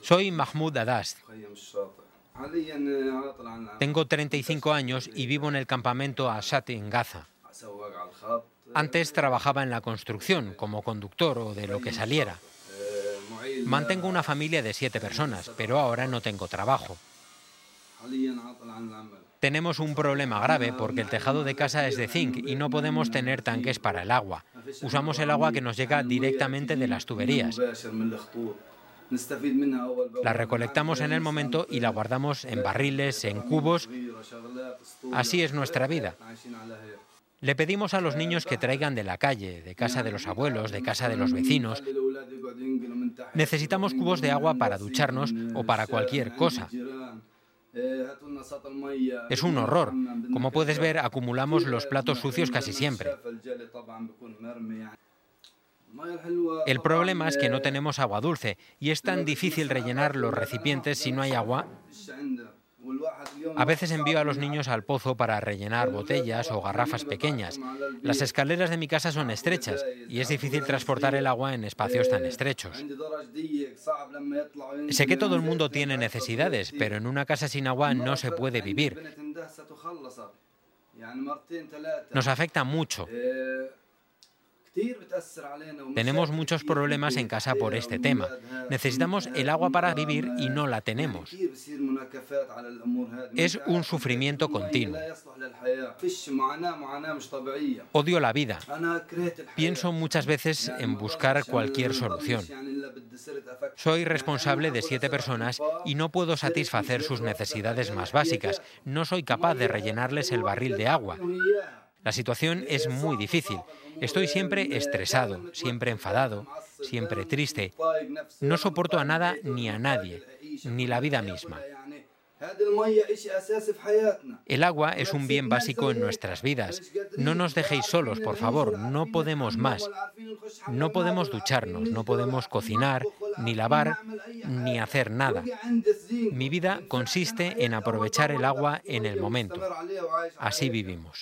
Soy Mahmoud Adast. Tengo 35 años y vivo en el campamento Ashat en Gaza. Antes trabajaba en la construcción como conductor o de lo que saliera. Mantengo una familia de siete personas, pero ahora no tengo trabajo. Tenemos un problema grave porque el tejado de casa es de zinc y no podemos tener tanques para el agua. Usamos el agua que nos llega directamente de las tuberías. La recolectamos en el momento y la guardamos en barriles, en cubos. Así es nuestra vida. Le pedimos a los niños que traigan de la calle, de casa de los abuelos, de casa de los vecinos. Necesitamos cubos de agua para ducharnos o para cualquier cosa. Es un horror. Como puedes ver, acumulamos los platos sucios casi siempre. El problema es que no tenemos agua dulce y es tan difícil rellenar los recipientes si no hay agua a veces envío a los niños al pozo para rellenar botellas o garrafas pequeñas. Las escaleras de mi casa son estrechas y es difícil transportar el agua en espacios tan estrechos. Sé que todo el mundo tiene necesidades, pero en una casa sin agua no se puede vivir. Nos afecta mucho. Tenemos muchos problemas en casa por este tema. Necesitamos el agua para vivir y no la tenemos. Es un sufrimiento continuo. Odio la vida. Pienso muchas veces en buscar cualquier solución. Soy responsable de siete personas y no puedo satisfacer sus necesidades más básicas. No soy capaz de rellenarles el barril de agua. La situación es muy difícil. Estoy siempre estresado, siempre enfadado, siempre triste. No soporto a nada ni a nadie, ni la vida misma. El agua es un bien básico en nuestras vidas. No nos dejéis solos, por favor. No podemos más. No podemos ducharnos, no podemos cocinar, ni lavar, ni hacer nada. Mi vida consiste en aprovechar el agua en el momento. Así vivimos.